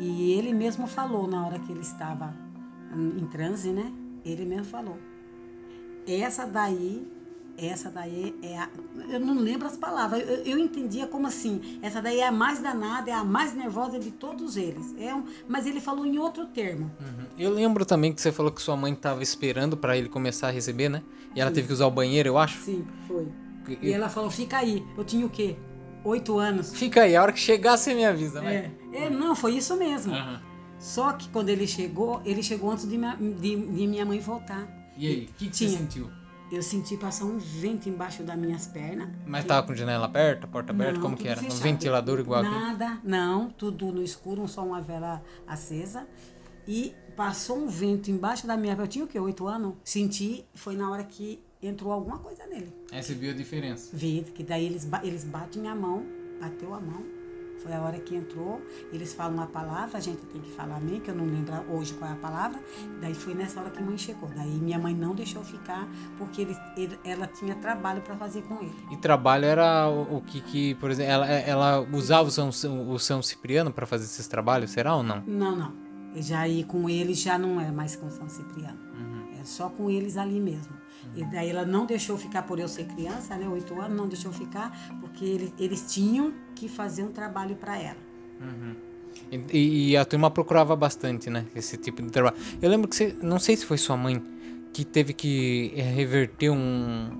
E ele mesmo falou na hora que ele estava em transe, né? Ele mesmo falou. Essa daí, essa daí é a. Eu não lembro as palavras. Eu, eu entendia como assim. Essa daí é a mais danada, é a mais nervosa de todos eles. É um, mas ele falou em outro termo. Uhum. Eu lembro também que você falou que sua mãe estava esperando para ele começar a receber, né? E ela teve que usar o banheiro, eu acho. Sim, foi. E- E ela falou: fica aí. Eu tinha o quê? Oito anos. Fica aí, a hora que chegar você me avisa, né? É, é, não, foi isso mesmo. Aham. Só que quando ele chegou, ele chegou antes de minha, de, de minha mãe voltar. E aí, o que, que você sentiu? Eu senti passar um vento embaixo das minhas pernas. Mas tava com janela aberta, porta aberta, Não, como que era? Um fechado. ventilador igual aqui? Nada, não, tudo no escuro, só uma vela acesa. E passou um vento embaixo da minha perna. Eu tinha o quê? Oito anos? Senti, foi na hora que entrou alguma coisa nele. Aí você viu a diferença. Vi que daí eles, eles batem a mão, bateu a mão. Foi a hora que entrou, eles falam uma palavra, a gente tem que falar amém, que eu não lembro hoje qual é a palavra. Daí foi nessa hora que a mãe chegou. Daí minha mãe não deixou ficar, porque ele, ele- ela tinha trabalho para fazer com ele. E trabalho era o, o que, que, por exemplo, ela, ela usava o São, o São Cipriano para fazer esses trabalhos, será ou não? Não, não. Já ir com eles já não é mais com São Cipriano. É só com eles ali mesmo. E daí ela não deixou ficar por eu ser criança, né? Oito anos, não deixou ficar, porque eles, eles tinham que fazer um trabalho para ela. E, e a turma procurava bastante, né? Esse tipo de trabalho. Eu lembro que você, não sei se foi sua mãe, que teve que eh, reverter um.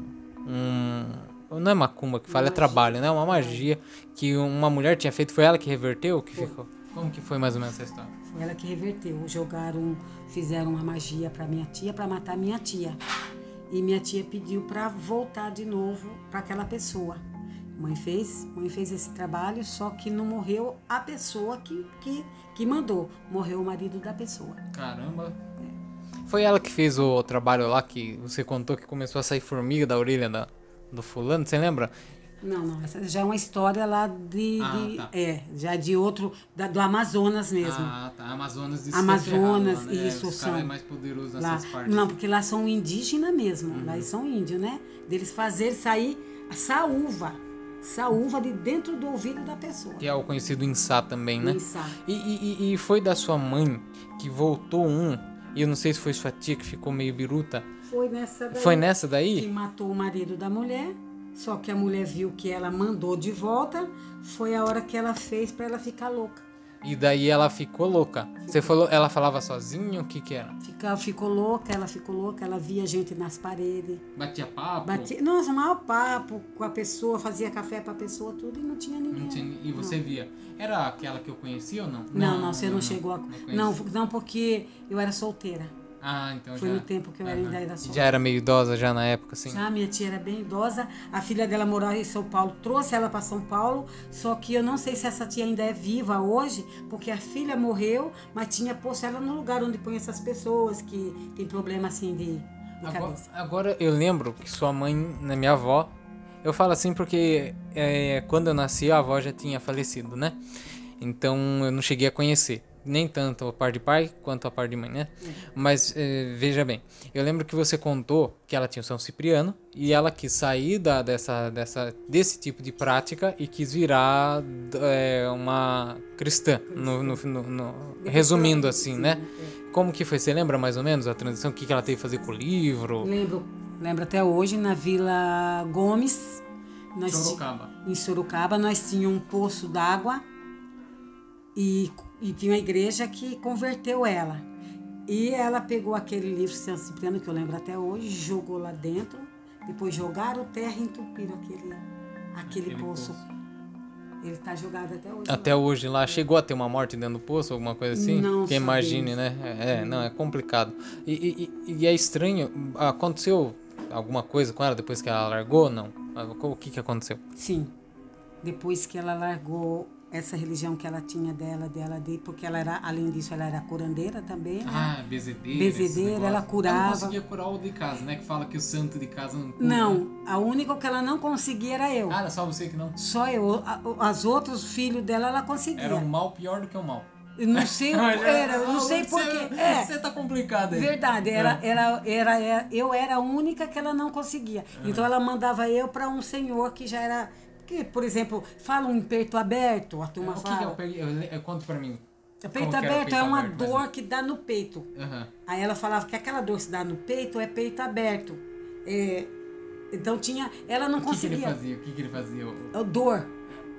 um não é macumba que fala, é trabalho, né? Uma magia que uma mulher tinha feito. Foi ela que reverteu? Que ficou? Como que foi mais ou menos essa história? Foi ela que reverteu. Jogaram, fizeram uma magia para minha tia, para matar minha tia. E minha tia pediu para voltar de novo para aquela pessoa. Mãe fez, mãe fez esse trabalho, só que não morreu a pessoa que, que, que mandou. Morreu o marido da pessoa. Caramba. Foi ela que fez o trabalho lá que você contou que começou a sair formiga da orelha da, do fulano, você lembra? Não, não, essa já é uma história lá de. Ah, de- tá. É, já de outro, da- do Amazonas mesmo. Ah, tá. Amazonas de Amazonas, Serra, né? isso, Os é são. mais poderoso Lá, partes. não, porque lá são indígenas mesmo. Uhum. Lá são índios, né? Deles fazer sair a saúva. Saúva de dentro do ouvido da pessoa. Que é o conhecido Insá também, né? E, e- e- e foi da sua mãe que voltou um, e eu não sei se foi sua tia que ficou meio biruta, Foi nessa daí. Foi nessa daí? Que matou o marido da mulher. Só que a mulher viu que ela mandou de volta. Foi a hora que ela fez para ela ficar louca. E daí ela ficou louca. Você falou, ela falava sozinha? O que que era? Fica, ficou louca, ela ficou louca, ela via gente nas paredes. Batia papo? Batia, nossa, maior papo com a pessoa, fazia café pra pessoa, tudo, e não tinha ninguém. Não tinha- e você via? Era aquela que eu conhecia ou não? Não, não, você não, chegou a. Não, não, porque eu era solteira. Ah, então Foi já. no tempo que eu era- Aham. ainda era E solteira. Já era meio idosa já na época, assim? Já minha tia era bem idosa, a filha dela morava em São Paulo, trouxe ela para São Paulo, só que eu não sei se essa tia ainda é viva hoje, porque a filha morreu, mas tinha posto ela no lugar onde põe essas pessoas que tem problema assim de, de Agora, cabeça. agora eu lembro que sua mãe, na minha avó, eu falo assim porque é, quando eu nasci a avó já tinha falecido, né? Então eu não cheguei a conhecer. Nem tanto a parte de pai quanto a parte de mãe, né? Mas é, veja bem, eu lembro que você contou que ela tinha o São Cipriano e ela quis sair da, dessa, dessa, desse tipo de prática e quis virar é, uma cristã, no, no- no- no- resumindo assim, né? Como que foi? Você lembra mais ou menos a transição? O que, que ela teve que fazer com o livro? Lembro, lembro até hoje, na Vila Gomes, nós Sorocaba. em Sorocaba, nós tínhamos um poço d'água e, e tinha uma igreja que converteu ela. E ela pegou aquele livro São Cipriano, que eu lembro até hoje, jogou lá dentro, depois jogaram terra e entupiram aquele, aquele, Aquele poço. poço. Ele está jogado até hoje. Até hoje lá chegou a ter uma morte dentro do poço, alguma coisa assim? Não que imagine, né? É, é, não, é complicado. E, e- e- e é estranho, aconteceu alguma coisa com ela depois que ela largou? Não. O que que aconteceu? Sim. Depois que ela largou essa religião que ela tinha dela, dela de, porque ela era, além disso, ela era curandeira também, né? Ah, bezedeira. Bezedeira, ela curava. Ela não conseguia curar o de casa, né? Que fala que o santo de casa não cura. Não, a única que ela não conseguia era eu. Ah, era só você que não? Só eu. As outros filhos dela, ela conseguia. Era um mal pior do que o mal. Eu não sei o (laughs) era, eu não sei porquê. (laughs) É, Você tá complicado aí. verdade, era, era, era, era- eu era a única que ela não conseguia. Então ela mandava eu para um senhor que já era. Que, por exemplo, fala um peito aberto, a turma O que, que fala. eu peguei? Eu, conto pra mim. peito que era aberto peito é uma aberto, mas- dor que dá no peito. Aham. Aí ela falava que aquela dor que se dá no peito é peito aberto. É, então tinha. Ela não O que, que conseguia. ele fazia? O que, que ele fazia? O- o dor.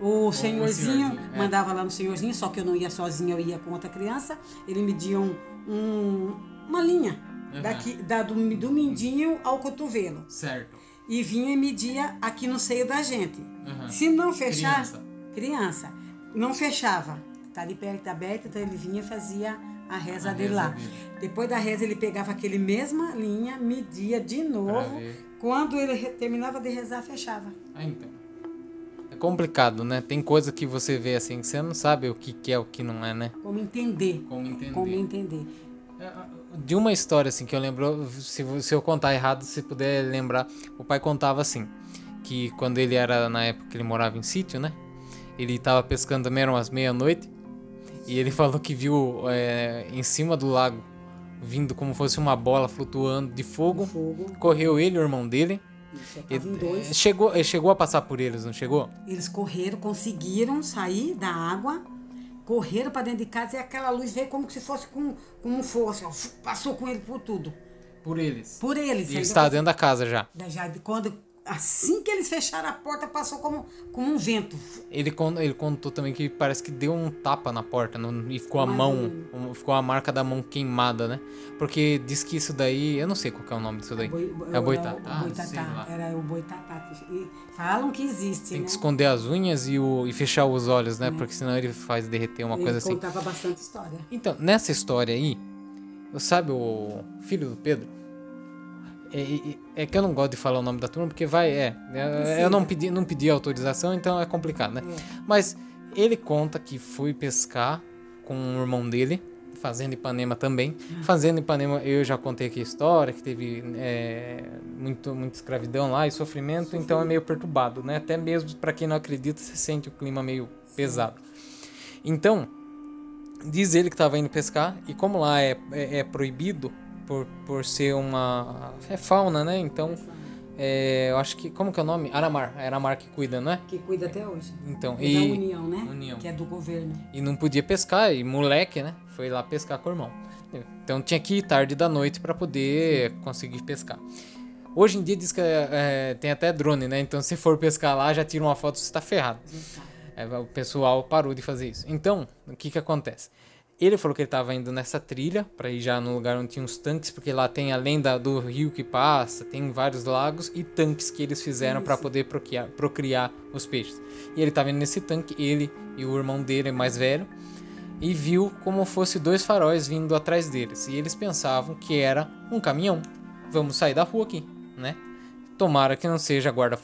O senhorzinho, senhorzinho, é. mandava lá no senhorzinho, só que eu não ia sozinha, eu ia com outra criança. Ele media um, um- uma linha Uhum. daqui, da, do, do mindinho ao cotovelo. Certo. E vinha e media aqui no seio da gente. Uhum. Se não fechar, Criança. criança, não fechava. Tá de perto aberto, então ele vinha e fazia a reza A dele reza lá. dele. Depois da reza, ele pegava aquele mesma linha, media de novo. Quando ele terminava de rezar, fechava. Ah, então. É complicado, né? Tem coisa que você vê assim que você não sabe o que, que é o que não é, né? Como entender. Como entender. Como entender. É, De uma história assim que eu lembro, se, se eu contar errado, se puder lembrar, o pai contava assim, que quando ele era na época que ele morava em sítio, né? Ele tava pescando também, eram umas meia-noite, e ele (laughs) falou que viu é, em cima do lago, vindo como fosse uma bola flutuando de fogo. Fogo. Correu ele, o irmão dele. E- em dois. chegou, ele chegou a passar por eles, não chegou? Eles correram, conseguiram sair da água, correram para dentro de casa e aquela luz veio como se fosse com, com um fosse, ó, passou com ele por tudo. Por eles. Por eles. E ele estava dentro da casa já. Já, quando, assim que eles fecharam a porta, passou como, como um vento. Ele, ele contou também que parece que deu um tapa na porta não- e ficou a Mais mão, um- ficou a marca da mão queimada, né? Porque diz que isso daí, eu não sei qual que é o nome disso daí. Boi- é o- boitatá? o Ah, sei boitatá, lá. Era o boitatá. E falam que existe, Tem né? que esconder as unhas e, o, e fechar os olhos, né? Porque senão ele faz derreter uma Ele coisa assim. contava bastante história. Então, nessa história aí, sabe o filho do Pedro? É, é- é que eu não gosto de falar o nome da turma, porque vai, é. é, eu não pedi, não pedi autorização, então é complicado, né? Mas ele conta que foi pescar com o irmão dele, fazendo Ipanema também. Fazendo Ipanema, eu já contei aqui a história, que teve é, muito, muita escravidão lá e sofrimento, então é meio perturbado, né? Até mesmo para quem não acredita, você sente o clima meio pesado. Então, diz ele que estava indo pescar, e como lá é, é, é proibido por, por ser uma. É fauna, né? Então É, eu acho que. Como que é o nome? Aramar. É Aramar que cuida, não é? Que cuida até hoje. Então, É e. da União, né? União. Que é do governo. E não podia pescar, e moleque, né? Foi lá pescar com o irmão. Então tinha que ir tarde da noite para poder conseguir pescar. Hoje em dia diz que é, tem até drone, né? Então se for pescar lá, já tira uma foto, você tá ferrado. É, o pessoal parou de fazer isso. Então, o que que acontece? Ele falou que ele estava indo nessa trilha para ir já no lugar onde tinha os tanques, porque lá tem além da, do rio que passa, tem vários lagos e tanques que eles fizeram para poder procriar, procriar os peixes. E ele estava indo nesse tanque, ele e o irmão dele mais velho, e viu como fosse dois faróis vindo atrás deles. E eles pensavam que era um caminhão. Vamos sair da rua aqui, né? Tomara que não seja guarda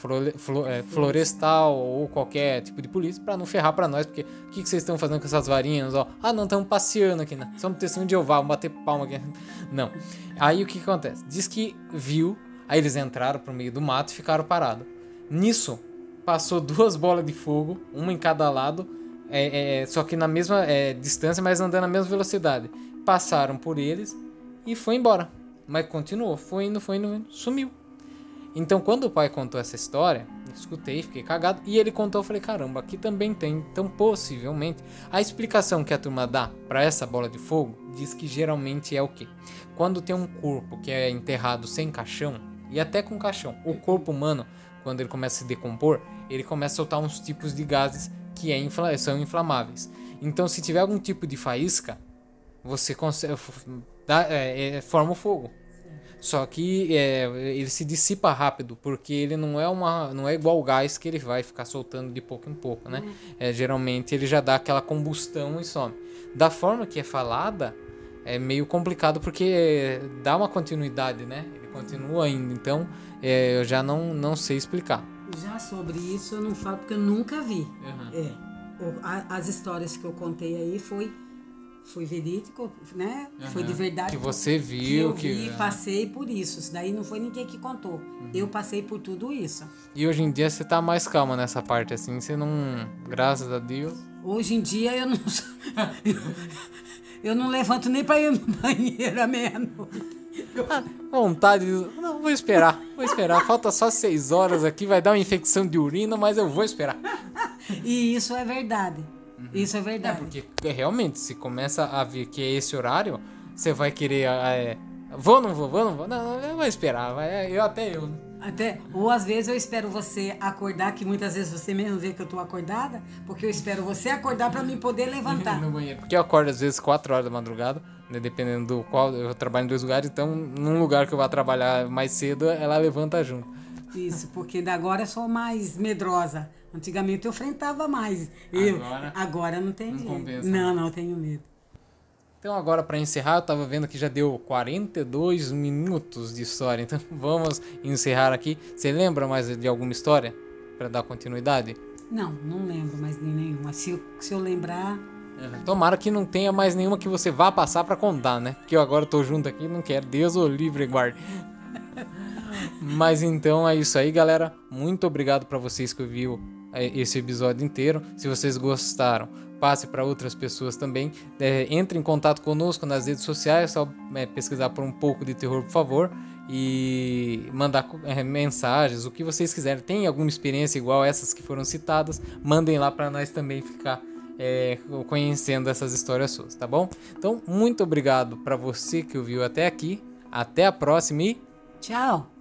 é, florestal ou qualquer tipo de polícia pra não ferrar pra nós, porque o que, que vocês estão fazendo com essas varinhas? Ó, ah, não, estamos passeando aqui, né? Somos testemunho de Jeová, vamos bater palma aqui. (laughs) Não. Aí o que, que acontece? Diz que viu, aí eles entraram pro meio do mato e ficaram parados. Nisso, passou duas bolas de fogo, uma em cada lado, é, é, só que na mesma é, distância, mas andando na mesma velocidade. Passaram por eles e foi embora. Mas continuou, foi indo, foi indo, sumiu. Então, quando o pai contou essa história, escutei, fiquei cagado. E ele contou, eu falei, caramba, aqui também tem. Então, possivelmente, a explicação que a turma dá para essa bola de fogo diz que geralmente é o quê? Quando tem um corpo que é enterrado sem caixão, e até com caixão, o corpo humano, quando ele começa a se decompor, ele começa a soltar uns tipos de gases que é infla- são inflamáveis. Então, se tiver algum tipo de faísca, você consegue, dá, é, é, forma o fogo. Só que é, ele se dissipa rápido, porque ele não é uma não é igual o gás que ele vai ficar soltando de pouco em pouco, né? É, geralmente ele já dá aquela combustão e some. Da forma que é falada, é meio complicado porque dá uma continuidade, né? Ele continua ainda, então é, eu já não, não sei explicar. Já sobre isso eu não falo porque eu nunca vi. É. O- a- as histórias que eu contei aí foi, foi verídico, né? Foi de verdade. Que você que viu, eu que- vi, passei por isso. Isso daí não foi ninguém que contou. Uhum. Eu passei por tudo isso. E hoje em dia você tá mais calma nessa parte, assim, você não. Graças a Deus. Hoje em dia eu não (laughs) eu não levanto nem para ir no banheiro à meia-noite. Vontade de. Não, vou esperar. Vou esperar. Falta só seis horas aqui, vai dar uma infecção de urina, mas eu vou esperar. (laughs) E isso é verdade. Isso é É, verdade. porque é, realmente, se começa a ver que é esse horário, você vai querer. ah, É, vou, não vou, vou, não vou. Não, eu vou esperar. Vai, eu até eu. Até, ou às vezes eu espero você acordar, que muitas vezes você mesmo vê que eu tô acordada, porque eu espero você acordar para mim poder levantar. (laughs) No banheiro. Porque eu acordo às vezes 4 horas da madrugada, né, dependendo do qual. Eu trabalho em dois lugares, então num lugar que eu vou trabalhar mais cedo, ela levanta junto. Isso, porque ainda agora eu sou mais medrosa. Antigamente eu enfrentava mais. Eu, Agora? agora não tem Não jeito. compensa. Não, não, eu tenho medo. Então agora para encerrar, eu tava vendo que já deu 42 minutos de história. Então (laughs) vamos encerrar aqui. Você lembra mais de alguma história para dar continuidade? Não, não lembro mais de nenhuma. Se eu, se eu lembrar, Tomara que não tenha mais nenhuma que você vá passar para contar, né? Porque eu agora tô junto aqui, não quero. Deus o livre guarde. Mas então é isso aí, galera. Muito obrigado para vocês que ouviu é, esse episódio inteiro. Se vocês gostaram, passe para outras pessoas também. É, entre em contato conosco nas redes sociais, só é, pesquisar por um pouco de terror, por favor. E mandar é, mensagens, o que vocês quiserem. Tem alguma experiência igual essas que foram citadas? Mandem lá para nós também ficar é, conhecendo essas histórias suas, tá bom? Então, muito obrigado para você que ouviu até aqui. Até a próxima e tchau.